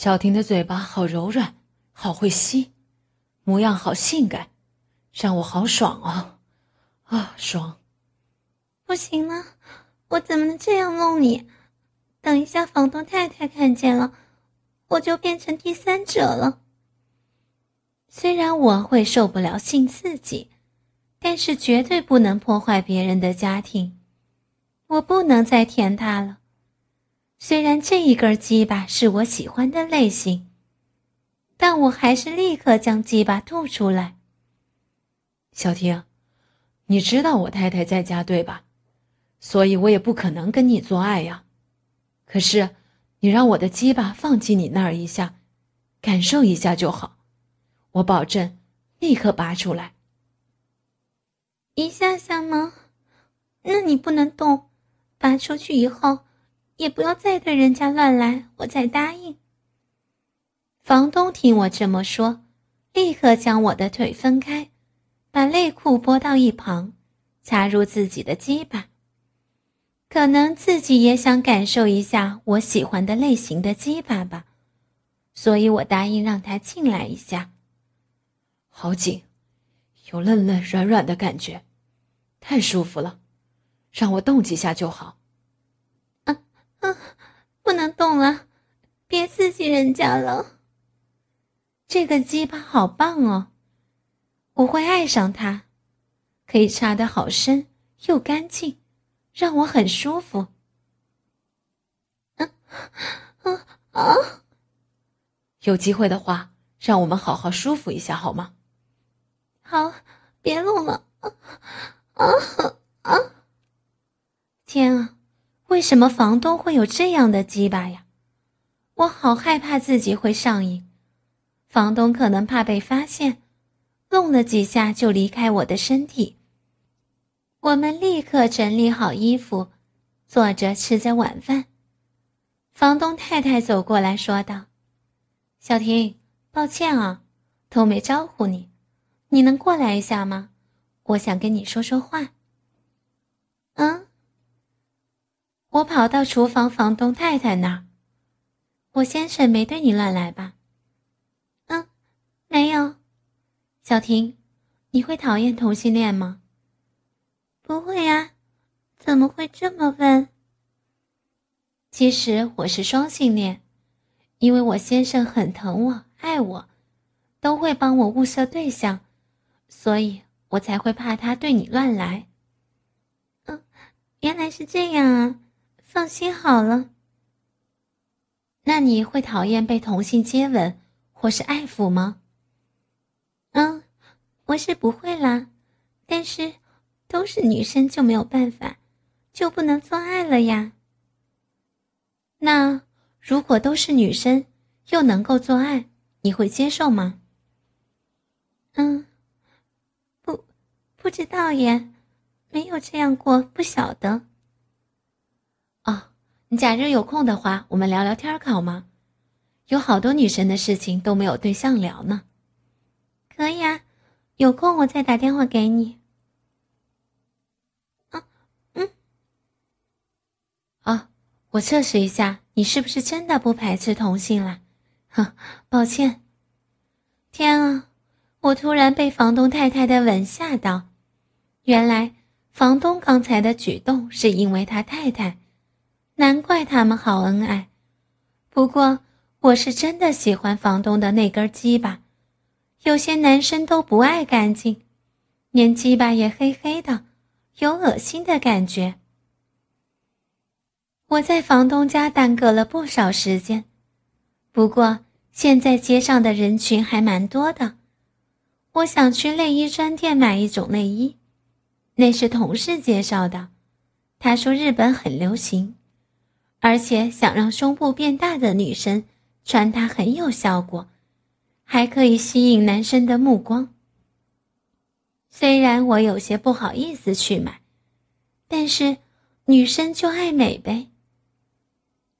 小婷的嘴巴好柔软，好会吸，模样好性感，让我好爽啊！啊，爽！不行了，我怎么能这样弄你？等一下房东太太看见了，我就变成第三者了。虽然我会受不了性刺激，但是绝对不能破坏别人的家庭。我不能再舔他了。虽然这一根鸡巴是我喜欢的类型，但我还是立刻将鸡巴吐出来。小婷，你知道我太太在家对吧？所以我也不可能跟你做爱呀。可是，你让我的鸡巴放进你那儿一下，感受一下就好。我保证，立刻拔出来。一下下吗？那你不能动。拔出去以后，也不要再对人家乱来，我才答应。房东听我这么说，立刻将我的腿分开，把内裤拨到一旁，插入自己的鸡巴。可能自己也想感受一下我喜欢的类型的鸡巴吧，所以我答应让他进来一下。好紧，有嫩嫩软软的感觉，太舒服了。让我动几下就好。啊，不能动了，别刺激人家了。这个鸡巴好棒哦，我会爱上它，可以插的好深又干净，让我很舒服。啊啊啊！有机会的话，让我们好好舒服一下好吗？好，别弄了。啊啊啊！天啊，为什么房东会有这样的鸡巴呀？我好害怕自己会上瘾。房东可能怕被发现，弄了几下就离开我的身体。我们立刻整理好衣服，坐着吃着晚饭。房东太太走过来说道：“小婷，抱歉啊，都没招呼你，你能过来一下吗？我想跟你说说话。”嗯。我跑到厨房房东太太那儿。我先生没对你乱来吧？嗯，没有。小婷，你会讨厌同性恋吗？不会呀，怎么会这么问？其实我是双性恋，因为我先生很疼我、爱我，都会帮我物色对象，所以我才会怕他对你乱来。嗯，原来是这样啊。放心好了。那你会讨厌被同性接吻或是爱抚吗？嗯，我是不会啦，但是都是女生就没有办法，就不能做爱了呀。那如果都是女生又能够做爱，你会接受吗？嗯，不，不知道耶，没有这样过，不晓得。假日有空的话，我们聊聊天好吗？有好多女生的事情都没有对象聊呢。可以啊，有空我再打电话给你。啊，嗯。啊，我测试一下，你是不是真的不排斥同性了？哼，抱歉。天啊，我突然被房东太太的吻吓到。原来房东刚才的举动是因为他太太。难怪他们好恩爱，不过我是真的喜欢房东的那根鸡巴。有些男生都不爱干净，连鸡巴也黑黑的，有恶心的感觉。我在房东家耽搁了不少时间，不过现在街上的人群还蛮多的。我想去内衣专店买一种内衣，那是同事介绍的，他说日本很流行。而且想让胸部变大的女生穿它很有效果，还可以吸引男生的目光。虽然我有些不好意思去买，但是女生就爱美呗。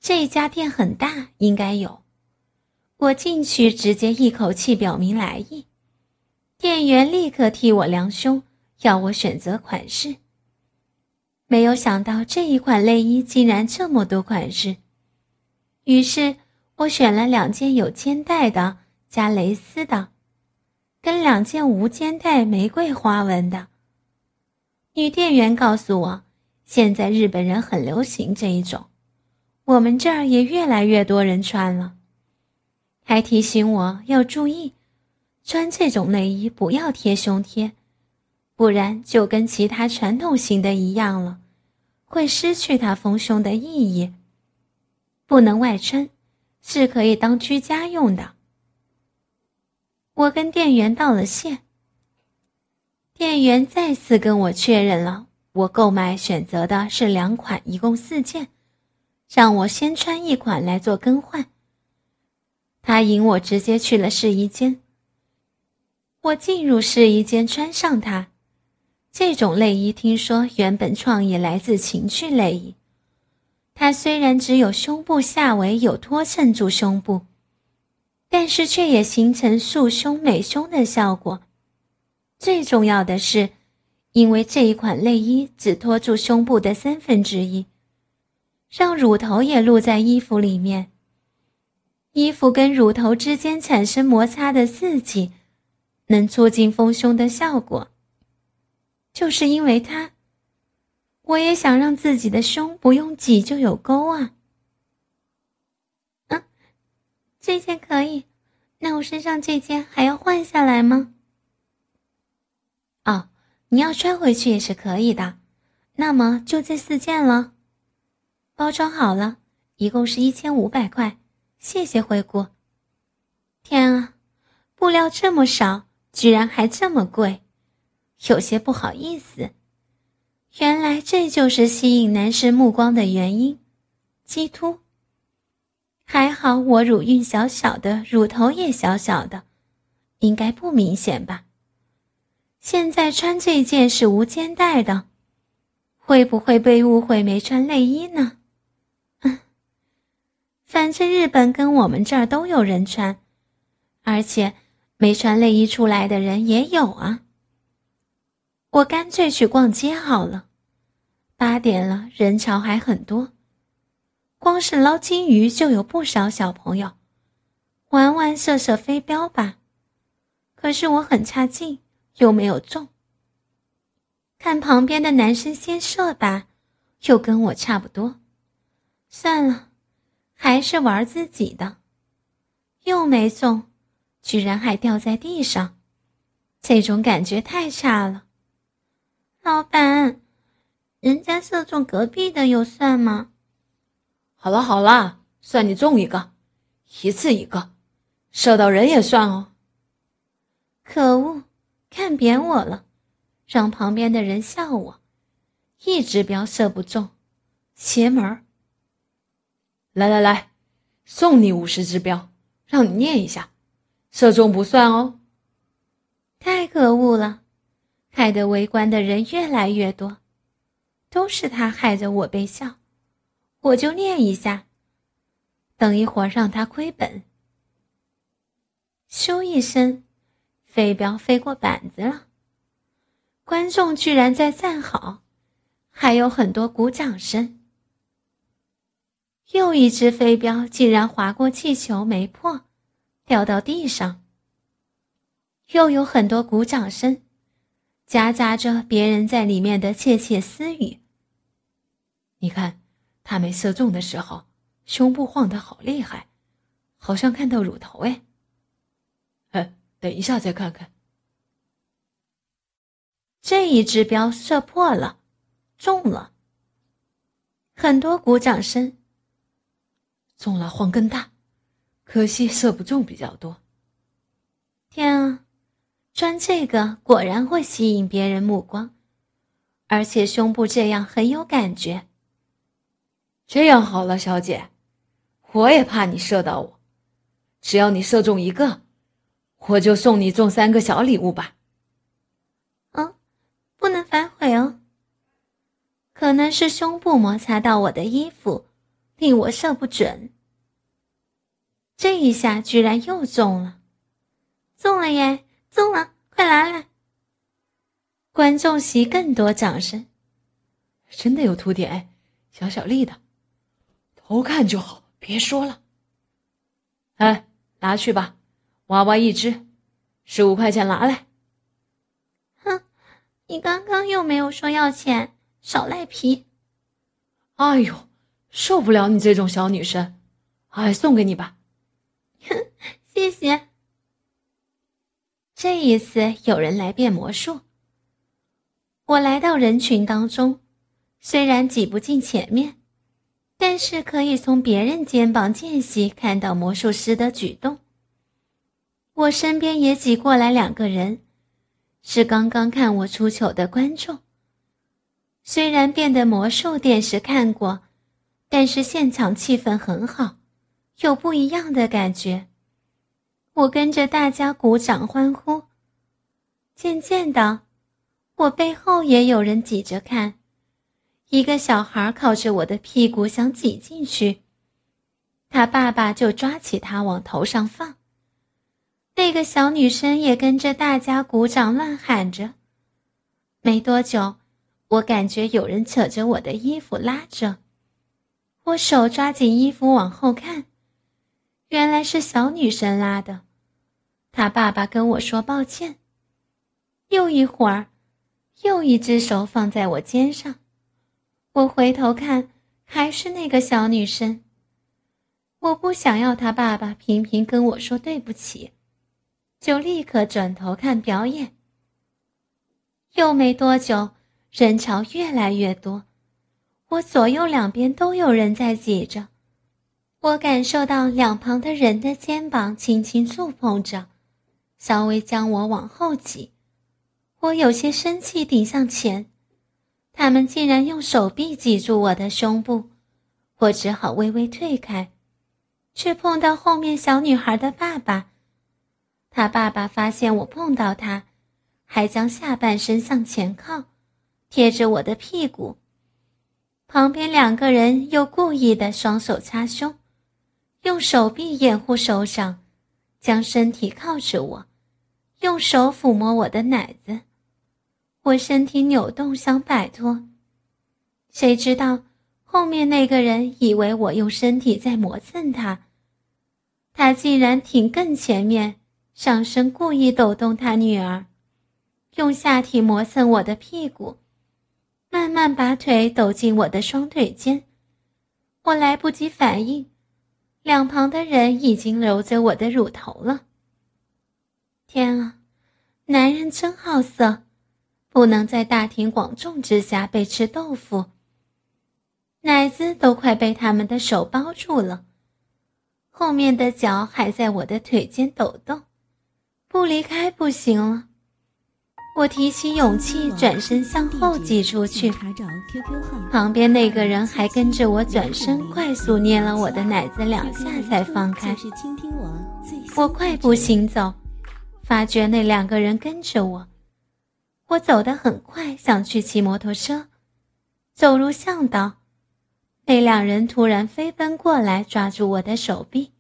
这家店很大，应该有。我进去直接一口气表明来意，店员立刻替我量胸，要我选择款式。没有想到这一款内衣竟然这么多款式，于是我选了两件有肩带的加蕾丝的，跟两件无肩带玫瑰花纹的。女店员告诉我，现在日本人很流行这一种，我们这儿也越来越多人穿了，还提醒我要注意，穿这种内衣不要贴胸贴。不然就跟其他传统型的一样了，会失去它丰胸的意义。不能外穿，是可以当居家用的。我跟店员道了谢，店员再次跟我确认了我购买选择的是两款，一共四件，让我先穿一款来做更换。他引我直接去了试衣间，我进入试衣间，穿上它。这种内衣听说原本创意来自情趣内衣，它虽然只有胸部下围有托衬住胸部，但是却也形成束胸美胸的效果。最重要的是，因为这一款内衣只托住胸部的三分之一，让乳头也露在衣服里面，衣服跟乳头之间产生摩擦的刺激，能促进丰胸的效果。就是因为它，我也想让自己的胸不用挤就有沟啊。嗯，这件可以，那我身上这件还要换下来吗？哦，你要穿回去也是可以的。那么就这四件了，包装好了，一共是一千五百块，谢谢惠顾。天啊，布料这么少，居然还这么贵。有些不好意思，原来这就是吸引男士目光的原因，鸡突。还好我乳晕小小的，乳头也小小的，应该不明显吧？现在穿这件是无肩带的，会不会被误会没穿内衣呢？嗯，反正日本跟我们这儿都有人穿，而且没穿内衣出来的人也有啊。我干脆去逛街好了，八点了，人潮还很多。光是捞金鱼就有不少小朋友，玩玩射射飞镖吧。可是我很差劲，又没有中。看旁边的男生先射吧，又跟我差不多。算了，还是玩自己的。又没中，居然还掉在地上，这种感觉太差了。老板，人家射中隔壁的有算吗？好了好了，算你中一个，一次一个，射到人也算哦。可恶，看扁我了，让旁边的人笑我，一指标射不中，邪门儿。来来来，送你五十支标，让你念一下，射中不算哦。太可恶了。害得围观的人越来越多，都是他害得我被笑，我就练一下，等一会儿让他亏本。咻一声，飞镖飞过板子了，观众居然在赞好，还有很多鼓掌声。又一只飞镖竟然划过气球没破，掉到地上，又有很多鼓掌声。夹杂着别人在里面的窃窃私语。你看，他没射中的时候，胸部晃得好厉害，好像看到乳头哎。哎，等一下再看看。这一支标射破了，中了。很多鼓掌声。中了晃更大，可惜射不中比较多。天啊！穿这个果然会吸引别人目光，而且胸部这样很有感觉。这样好了，小姐，我也怕你射到我，只要你射中一个，我就送你中三个小礼物吧。哦，不能反悔哦。可能是胸部摩擦到我的衣服，令我射不准。这一下居然又中了，中了耶！中了，快来来！观众席更多掌声。真的有凸点，小小丽的，偷看就好，别说了。哎，拿去吧，娃娃一只，十五块钱拿来。哼，你刚刚又没有说要钱，少赖皮。哎呦，受不了你这种小女生，哎，送给你吧。哼，谢谢。这一次有人来变魔术，我来到人群当中，虽然挤不进前面，但是可以从别人肩膀间隙看到魔术师的举动。我身边也挤过来两个人，是刚刚看我出糗的观众。虽然变的魔术电视看过，但是现场气氛很好，有不一样的感觉。我跟着大家鼓掌欢呼。渐渐的，我背后也有人挤着看，一个小孩靠着我的屁股想挤进去，他爸爸就抓起他往头上放。那个小女生也跟着大家鼓掌乱喊着。没多久，我感觉有人扯着我的衣服拉着，我手抓紧衣服往后看，原来是小女生拉的。她爸爸跟我说抱歉。又一会儿，又一只手放在我肩上，我回头看，还是那个小女生。我不想要他爸爸频频跟我说对不起，就立刻转头看表演。又没多久，人潮越来越多，我左右两边都有人在挤着，我感受到两旁的人的肩膀轻轻触碰着。稍微将我往后挤，我有些生气，顶向前，他们竟然用手臂挤住我的胸部，我只好微微退开，却碰到后面小女孩的爸爸。他爸爸发现我碰到他，还将下半身向前靠，贴着我的屁股。旁边两个人又故意的双手插胸，用手臂掩护手掌，将身体靠着我。用手抚摸我的奶子，我身体扭动想摆脱，谁知道后面那个人以为我用身体在磨蹭他，他竟然挺更前面，上身故意抖动他女儿，用下体磨蹭我的屁股，慢慢把腿抖进我的双腿间，我来不及反应，两旁的人已经揉着我的乳头了。天啊，男人真好色，不能在大庭广众之下被吃豆腐。奶子都快被他们的手包住了，后面的脚还在我的腿间抖动，不离开不行了。我提起勇气，转身向后挤出去，旁边那个人还跟着我转身，快速捏了我的奶子两下才放开。我快步行走。发觉那两个人跟着我，我走得很快，想去骑摩托车，走入巷道，那两人突然飞奔过来，抓住我的手臂。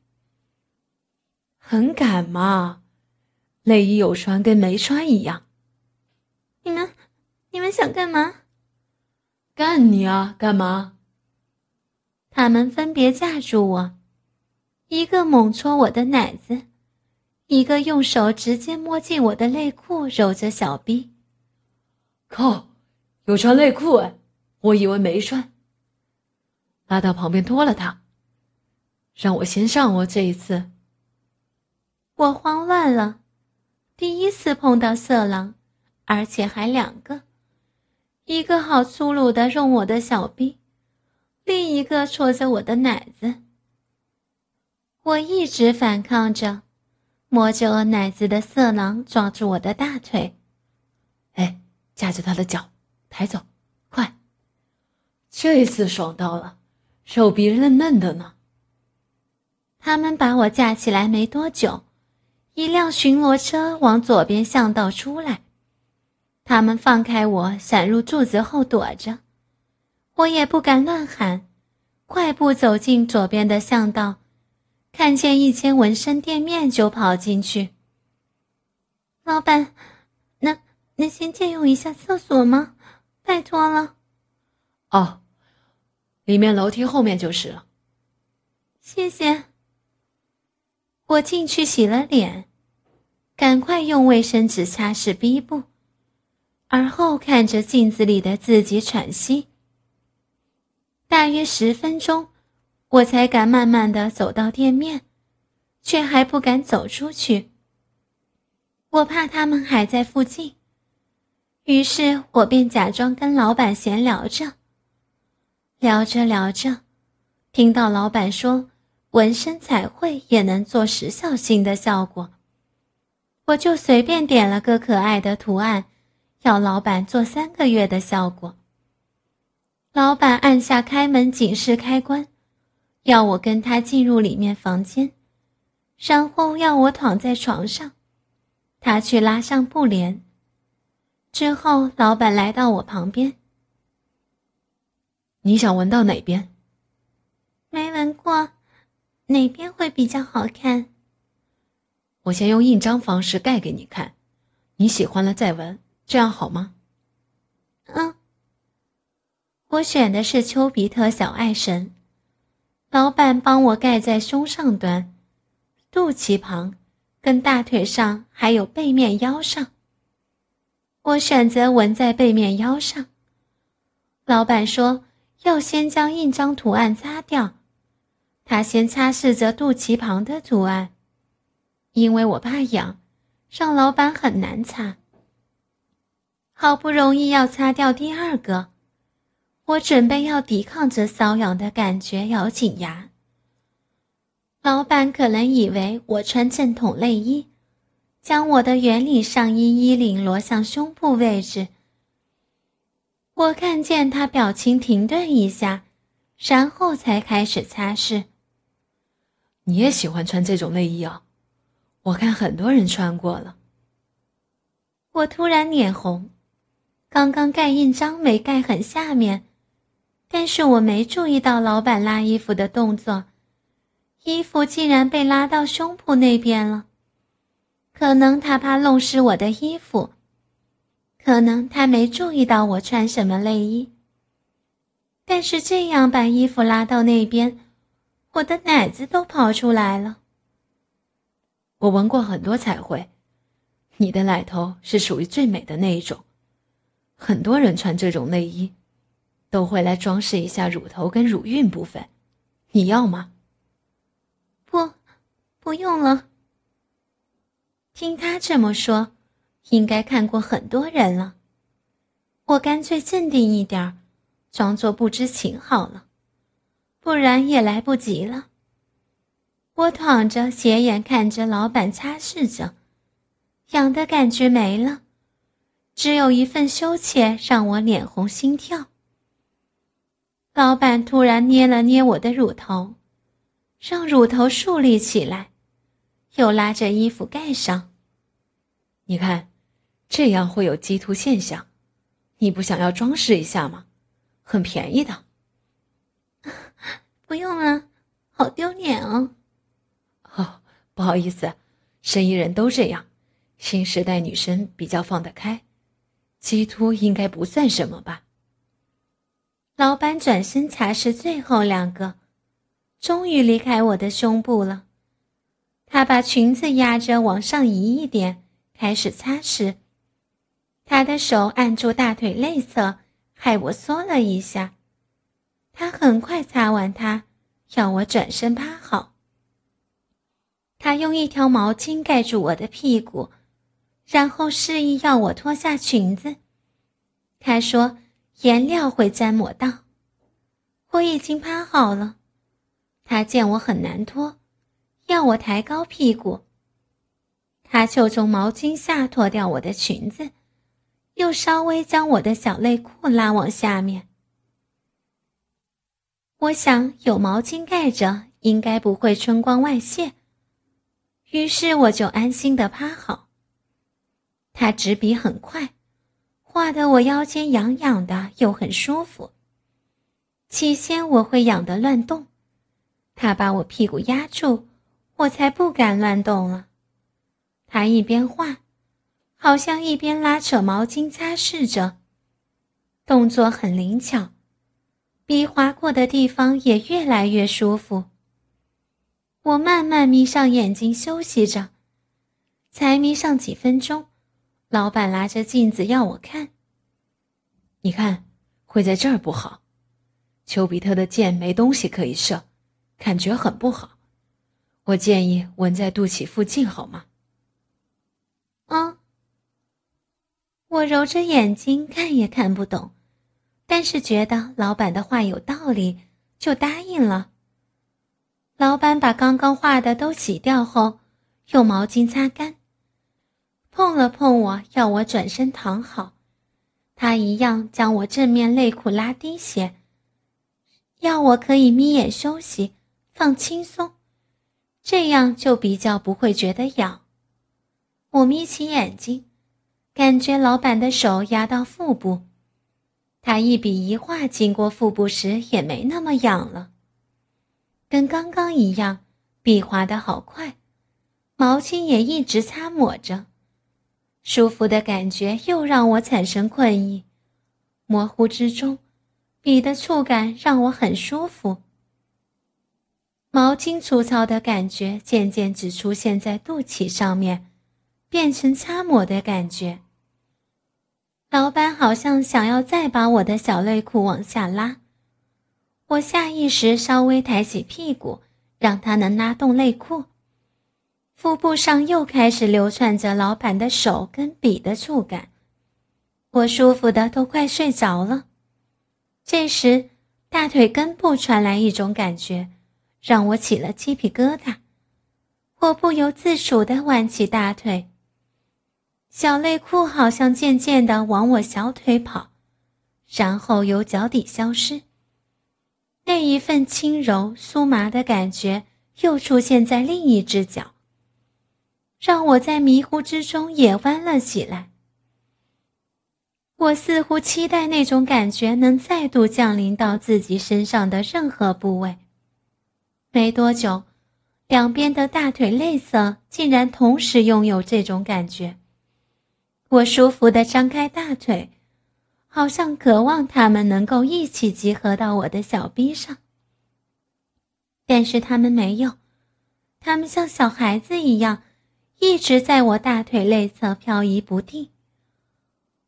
很赶嘛，内衣有穿跟没穿一样。想干嘛？干你啊！干嘛？他们分别架住我，一个猛戳我的奶子。一个用手直接摸进我的内裤，揉着小臂。靠，有穿内裤哎！我以为没穿。拉到旁边脱了它，让我先上哦。这一次，我慌乱了，第一次碰到色狼，而且还两个，一个好粗鲁的用我的小臂，另一个戳着我的奶子。我一直反抗着。摸着我奶子的色狼抓住我的大腿，哎，架着他的脚，抬走，快！这次爽到了，手臂嫩嫩的呢。他们把我架起来没多久，一辆巡逻车往左边巷道出来。他们放开我，闪入柱子后躲着。我也不敢乱喊，快步走进左边的巷道，看见一间纹身店面就跑进去。老板，能能先借用一下厕所吗？拜托了。哦，里面楼梯后面就是了。谢谢。我进去洗了脸，赶快用卫生纸擦拭逼部，而后看着镜子里的自己喘息。大约十分钟，我才敢慢慢的走到店面，却还不敢走出去。我怕他们还在附近，于是我便假装跟老板闲聊着。聊着聊着，听到老板说纹身彩绘也能做时效性的效果，我就随便点了个可爱的图案，要老板做三个月的效果。老板按下开门警示开关，要我跟他进入里面房间，然后要我躺在床上，他去拉上布帘。之后，老板来到我旁边。你想闻到哪边？没闻过，哪边会比较好看？我先用印章方式盖给你看，你喜欢了再闻，这样好吗？嗯。我选的是丘比特小爱神，老板帮我盖在胸上端、肚脐旁、跟大腿上，还有背面腰上。我选择纹在背面腰上。老板说要先将印章图案擦掉，他先擦拭着肚脐旁的图案，因为我怕痒，让老板很难擦。好不容易要擦掉第二个。我准备要抵抗这瘙痒的感觉，咬紧牙。老板可能以为我穿正统内衣，将我的圆领上衣衣领挪向胸部位置。我看见他表情停顿一下，然后才开始擦拭。你也喜欢穿这种内衣啊？我看很多人穿过了。我突然脸红，刚刚盖印章没盖很下面。但是我没注意到老板拉衣服的动作，衣服竟然被拉到胸脯那边了。可能他怕弄湿我的衣服，可能他没注意到我穿什么内衣。但是这样把衣服拉到那边，我的奶子都跑出来了。我闻过很多彩绘，你的奶头是属于最美的那一种，很多人穿这种内衣。都会来装饰一下乳头跟乳晕部分，你要吗？不，不用了。听他这么说，应该看过很多人了。我干脆镇定一点装作不知情好了，不然也来不及了。我躺着，斜眼看着老板擦拭着，痒的感觉没了，只有一份羞怯让我脸红心跳。老板突然捏了捏我的乳头，让乳头竖立起来，又拉着衣服盖上。你看，这样会有激凸现象，你不想要装饰一下吗？很便宜的。不用了，好丢脸哦。哦，不好意思，生意人都这样，新时代女生比较放得开，鸡突应该不算什么吧。老板转身擦拭最后两个，终于离开我的胸部了。他把裙子压着往上移一点，开始擦拭。他的手按住大腿内侧，害我缩了一下。他很快擦完，他要我转身趴好。他用一条毛巾盖住我的屁股，然后示意要我脱下裙子。他说。颜料会沾抹到，我已经趴好了。他见我很难脱，要我抬高屁股。他就从毛巾下脱掉我的裙子，又稍微将我的小内裤拉往下面。我想有毛巾盖着应该不会春光外泄。于是我就安心的趴好。他执笔很快，画得我腰间痒痒的，又很舒服。起先我会痒得乱动，他把我屁股压住，我才不敢乱动了。他一边画，好像一边拉扯毛巾擦拭着，动作很灵巧，笔划过的地方也越来越舒服。我慢慢眯上眼睛休息着，才眯上几分钟，老板拿着镜子要我看。你看，会在这儿不好。丘比特的箭没东西可以射，感觉很不好。我建议纹在肚脐附近，好吗？啊！我揉着眼睛看也看不懂，但是觉得老板的话有道理，就答应了。老板把刚刚画的都洗掉后，用毛巾擦干，碰了碰我，要我转身躺好。他一样将我正面内裤拉低些。要我可以眯眼休息，放轻松，这样就比较不会觉得痒。我眯起眼睛，感觉老板的手压到腹部，他一笔一画经过腹部时也没那么痒了，跟刚刚一样，笔划的好快，毛巾也一直擦抹着，舒服的感觉又让我产生困意，模糊之中。笔的触感让我很舒服，毛巾粗糙的感觉渐渐只出现在肚脐上面，变成擦抹的感觉。老板好像想要再把我的小内裤往下拉，我下意识稍微抬起屁股，让他能拉动内裤。腹部上又开始流窜着老板的手跟笔的触感，我舒服的都快睡着了。这时，大腿根部传来一种感觉，让我起了鸡皮疙瘩。我不由自主地弯起大腿，小内裤好像渐渐的往我小腿跑，然后由脚底消失。那一份轻柔酥麻的感觉又出现在另一只脚，让我在迷糊之中也弯了起来。我似乎期待那种感觉能再度降临到自己身上的任何部位。没多久，两边的大腿内侧竟然同时拥有这种感觉。我舒服地张开大腿，好像渴望它们能够一起集合到我的小臂上。但是它们没有，它们像小孩子一样，一直在我大腿内侧漂移不定。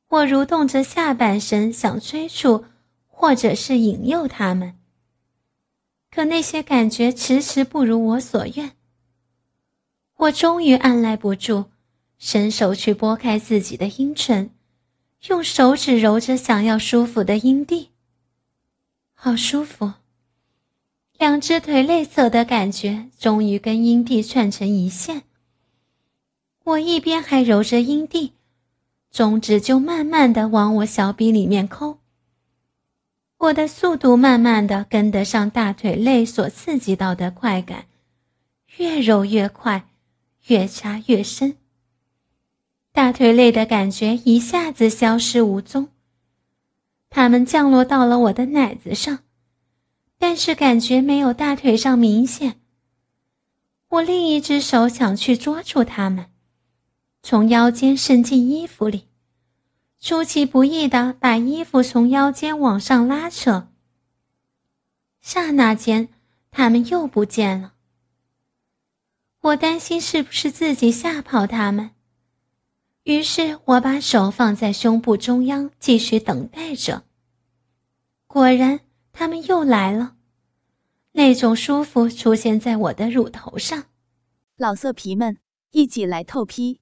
我蠕动着下半身，想催促，或者是引诱他们。可那些感觉迟迟不如我所愿。我终于按耐不住，伸手去拨开自己的阴唇，用手指揉着想要舒服的阴蒂。好舒服，两只腿内侧的感觉终于跟阴蒂串成一线。我一边还揉着阴蒂。中指就慢慢的往我小臂里面抠，我的速度慢慢的跟得上大腿内所刺激到的快感，越揉越快，越插越深。大腿内的感觉一下子消失无踪，它们降落到了我的奶子上，但是感觉没有大腿上明显。我另一只手想去捉住它们。从腰间伸进衣服里，出其不意的把衣服从腰间往上拉扯。刹那间，他们又不见了。我担心是不是自己吓跑他们，于是我把手放在胸部中央，继续等待着。果然，他们又来了，那种舒服出现在我的乳头上。老色皮们，一起来透批！